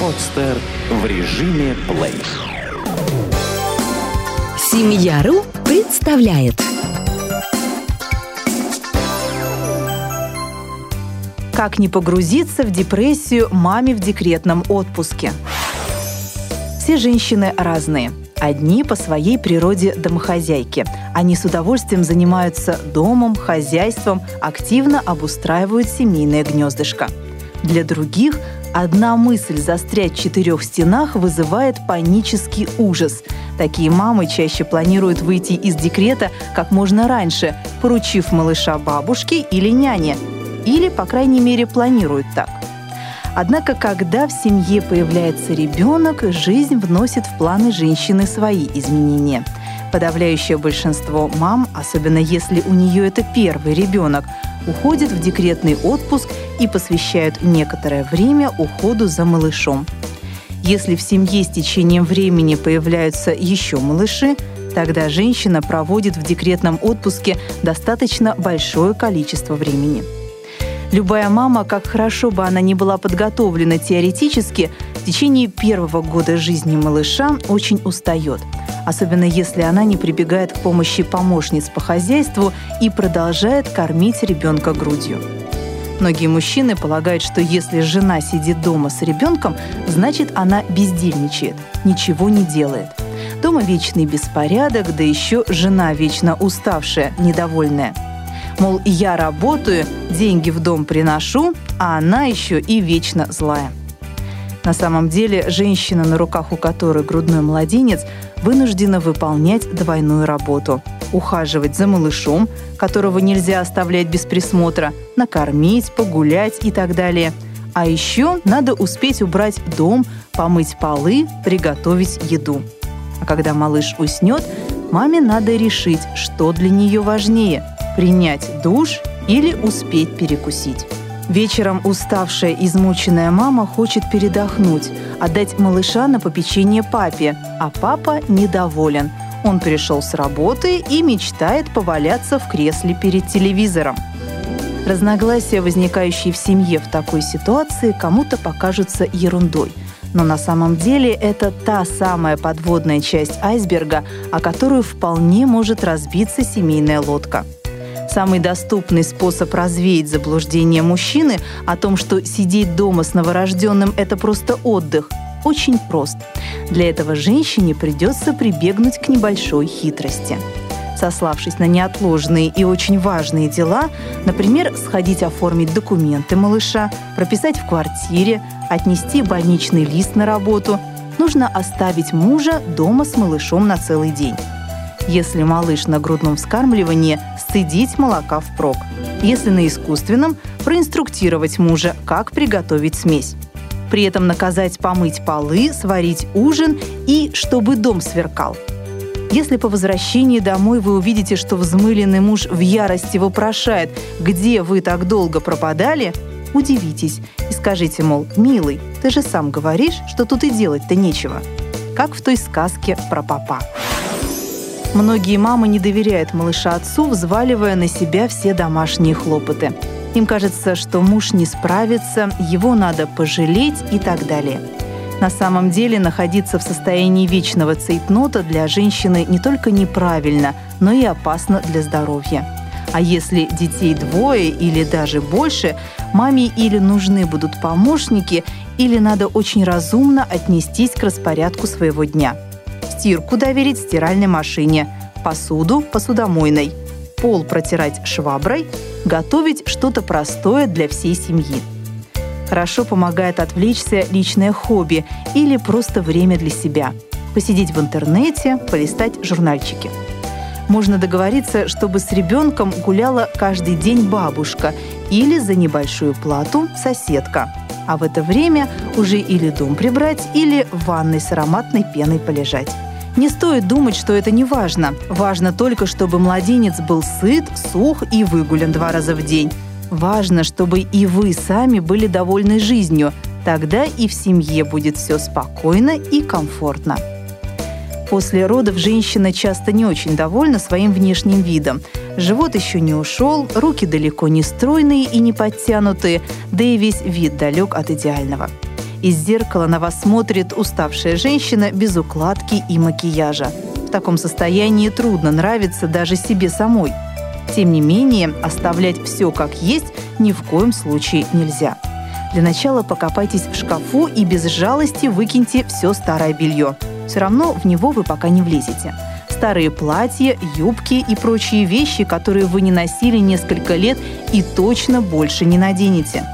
Подстер в режиме плей. Семья.ру представляет Как не погрузиться в депрессию маме в декретном отпуске? Все женщины разные. Одни по своей природе домохозяйки. Они с удовольствием занимаются домом, хозяйством, активно обустраивают семейное гнездышко. Для других одна мысль застрять в четырех стенах вызывает панический ужас. Такие мамы чаще планируют выйти из декрета как можно раньше, поручив малыша бабушке или няне. Или, по крайней мере, планируют так. Однако, когда в семье появляется ребенок, жизнь вносит в планы женщины свои изменения. Подавляющее большинство мам, особенно если у нее это первый ребенок, уходит в декретный отпуск и посвящают некоторое время уходу за малышом. Если в семье с течением времени появляются еще малыши, тогда женщина проводит в декретном отпуске достаточно большое количество времени. Любая мама, как хорошо бы она ни была подготовлена теоретически, в течение первого года жизни малыша очень устает – особенно если она не прибегает к помощи помощниц по хозяйству и продолжает кормить ребенка грудью. Многие мужчины полагают, что если жена сидит дома с ребенком, значит она бездельничает, ничего не делает. Дома вечный беспорядок, да еще жена вечно уставшая, недовольная. Мол, я работаю, деньги в дом приношу, а она еще и вечно злая. На самом деле, женщина, на руках у которой грудной младенец, вынуждена выполнять двойную работу. Ухаживать за малышом, которого нельзя оставлять без присмотра, накормить, погулять и так далее. А еще надо успеть убрать дом, помыть полы, приготовить еду. А когда малыш уснет, маме надо решить, что для нее важнее – принять душ или успеть перекусить. Вечером уставшая, измученная мама хочет передохнуть, отдать малыша на попечение папе, а папа недоволен. Он пришел с работы и мечтает поваляться в кресле перед телевизором. Разногласия, возникающие в семье в такой ситуации, кому-то покажутся ерундой. Но на самом деле это та самая подводная часть айсберга, о которую вполне может разбиться семейная лодка – Самый доступный способ развеять заблуждение мужчины о том, что сидеть дома с новорожденным – это просто отдых, очень прост. Для этого женщине придется прибегнуть к небольшой хитрости. Сославшись на неотложные и очень важные дела, например, сходить оформить документы малыша, прописать в квартире, отнести больничный лист на работу, нужно оставить мужа дома с малышом на целый день. Если малыш на грудном вскармливании, сцедить молока впрок. Если на искусственном, проинструктировать мужа, как приготовить смесь. При этом наказать помыть полы, сварить ужин и чтобы дом сверкал. Если по возвращении домой вы увидите, что взмыленный муж в ярости вопрошает, где вы так долго пропадали, удивитесь и скажите, мол, милый, ты же сам говоришь, что тут и делать-то нечего. Как в той сказке про папа. Многие мамы не доверяют малыша отцу, взваливая на себя все домашние хлопоты. Им кажется, что муж не справится, его надо пожалеть и так далее. На самом деле находиться в состоянии вечного цейтнота для женщины не только неправильно, но и опасно для здоровья. А если детей двое или даже больше, маме или нужны будут помощники, или надо очень разумно отнестись к распорядку своего дня – Стирку доверить стиральной машине, посуду – посудомойной, пол протирать шваброй, готовить что-то простое для всей семьи. Хорошо помогает отвлечься личное хобби или просто время для себя. Посидеть в интернете, полистать журнальчики. Можно договориться, чтобы с ребенком гуляла каждый день бабушка или за небольшую плату соседка. А в это время уже или дом прибрать, или в ванной с ароматной пеной полежать. Не стоит думать, что это не важно. Важно только, чтобы младенец был сыт, сух и выгулен два раза в день. Важно, чтобы и вы сами были довольны жизнью. Тогда и в семье будет все спокойно и комфортно. После родов женщина часто не очень довольна своим внешним видом. Живот еще не ушел, руки далеко не стройные и не подтянутые, да и весь вид далек от идеального. Из зеркала на вас смотрит уставшая женщина без укладки и макияжа. В таком состоянии трудно нравиться даже себе самой. Тем не менее, оставлять все как есть ни в коем случае нельзя. Для начала покопайтесь в шкафу и без жалости выкиньте все старое белье. Все равно в него вы пока не влезете. Старые платья, юбки и прочие вещи, которые вы не носили несколько лет и точно больше не наденете.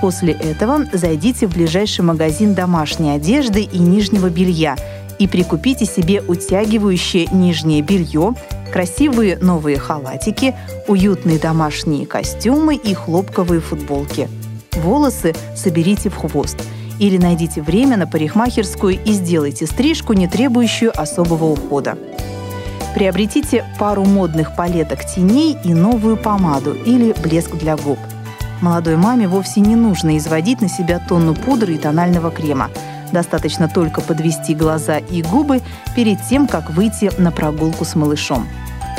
После этого зайдите в ближайший магазин домашней одежды и нижнего белья и прикупите себе утягивающее нижнее белье, красивые новые халатики, уютные домашние костюмы и хлопковые футболки. Волосы соберите в хвост или найдите время на парикмахерскую и сделайте стрижку, не требующую особого ухода. Приобретите пару модных палеток теней и новую помаду или блеск для губ. Молодой маме вовсе не нужно изводить на себя тонну пудры и тонального крема. Достаточно только подвести глаза и губы перед тем, как выйти на прогулку с малышом.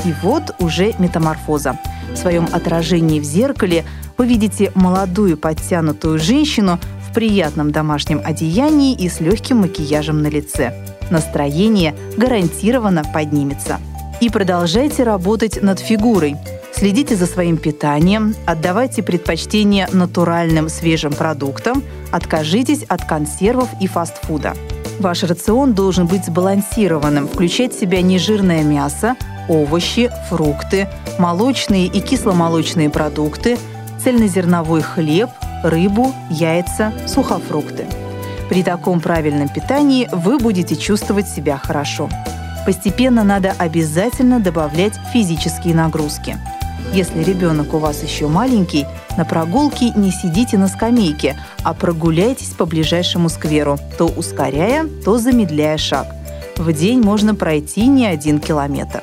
И вот уже метаморфоза. В своем отражении в зеркале вы видите молодую подтянутую женщину в приятном домашнем одеянии и с легким макияжем на лице. Настроение гарантированно поднимется. И продолжайте работать над фигурой. Следите за своим питанием, отдавайте предпочтение натуральным свежим продуктам, откажитесь от консервов и фастфуда. Ваш рацион должен быть сбалансированным, включать в себя нежирное мясо, овощи, фрукты, молочные и кисломолочные продукты, цельнозерновой хлеб, рыбу, яйца, сухофрукты. При таком правильном питании вы будете чувствовать себя хорошо. Постепенно надо обязательно добавлять физические нагрузки. Если ребенок у вас еще маленький, на прогулке не сидите на скамейке, а прогуляйтесь по ближайшему скверу, то ускоряя, то замедляя шаг. В день можно пройти не один километр.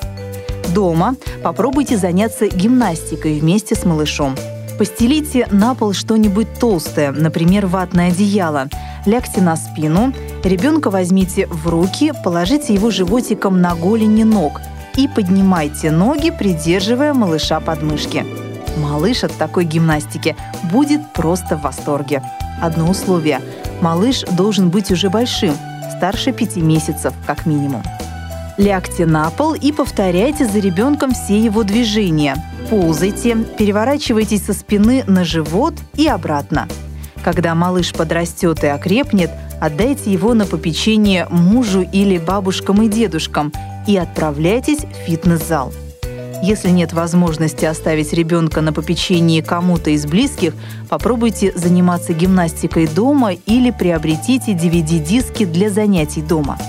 Дома попробуйте заняться гимнастикой вместе с малышом. Постелите на пол что-нибудь толстое, например, ватное одеяло. Лягте на спину, ребенка возьмите в руки, положите его животиком на голени ног и поднимайте ноги, придерживая малыша под мышки. Малыш от такой гимнастики будет просто в восторге. Одно условие – малыш должен быть уже большим, старше пяти месяцев как минимум. Лягте на пол и повторяйте за ребенком все его движения. Ползайте, переворачивайтесь со спины на живот и обратно. Когда малыш подрастет и окрепнет, отдайте его на попечение мужу или бабушкам и дедушкам и отправляйтесь в фитнес-зал. Если нет возможности оставить ребенка на попечении кому-то из близких, попробуйте заниматься гимнастикой дома или приобретите DVD-диски для занятий дома –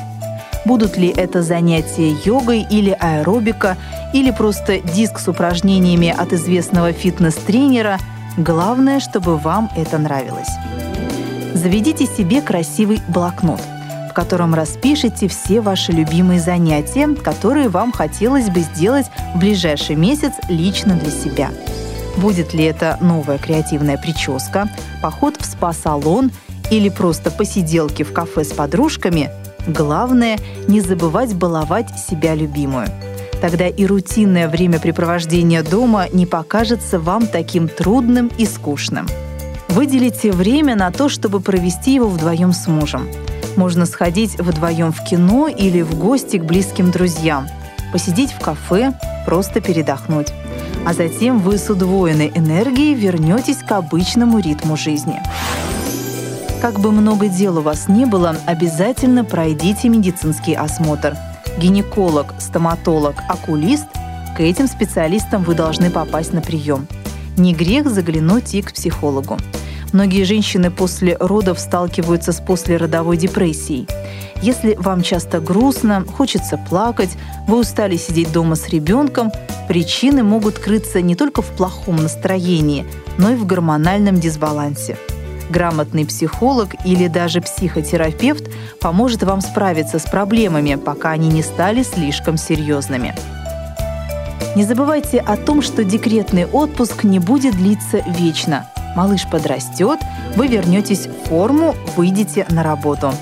Будут ли это занятия йогой или аэробика, или просто диск с упражнениями от известного фитнес-тренера, главное, чтобы вам это нравилось. Заведите себе красивый блокнот, в котором распишите все ваши любимые занятия, которые вам хотелось бы сделать в ближайший месяц лично для себя. Будет ли это новая креативная прическа, поход в спа-салон или просто посиделки в кафе с подружками – Главное – не забывать баловать себя любимую. Тогда и рутинное времяпрепровождение дома не покажется вам таким трудным и скучным. Выделите время на то, чтобы провести его вдвоем с мужем. Можно сходить вдвоем в кино или в гости к близким друзьям, посидеть в кафе, просто передохнуть. А затем вы с удвоенной энергией вернетесь к обычному ритму жизни. Как бы много дел у вас не было, обязательно пройдите медицинский осмотр. Гинеколог, стоматолог, окулист – к этим специалистам вы должны попасть на прием. Не грех заглянуть и к психологу. Многие женщины после родов сталкиваются с послеродовой депрессией. Если вам часто грустно, хочется плакать, вы устали сидеть дома с ребенком, причины могут крыться не только в плохом настроении, но и в гормональном дисбалансе – Грамотный психолог или даже психотерапевт поможет вам справиться с проблемами, пока они не стали слишком серьезными. Не забывайте о том, что декретный отпуск не будет длиться вечно. Малыш подрастет, вы вернетесь в форму, выйдете на работу.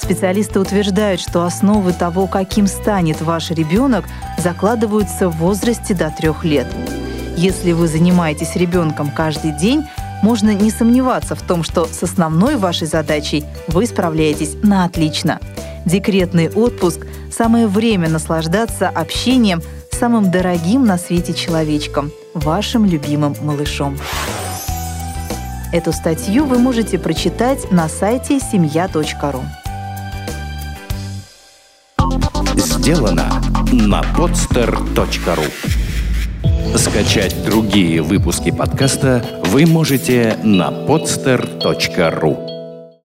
Специалисты утверждают, что основы того, каким станет ваш ребенок, закладываются в возрасте до трех лет. Если вы занимаетесь ребенком каждый день, можно не сомневаться в том, что с основной вашей задачей вы справляетесь на отлично. Декретный отпуск – самое время наслаждаться общением с самым дорогим на свете человечком – вашим любимым малышом. Эту статью вы можете прочитать на сайте семья.ру. Сделано на podster.ru Скачать другие выпуски подкаста вы можете на podster.ru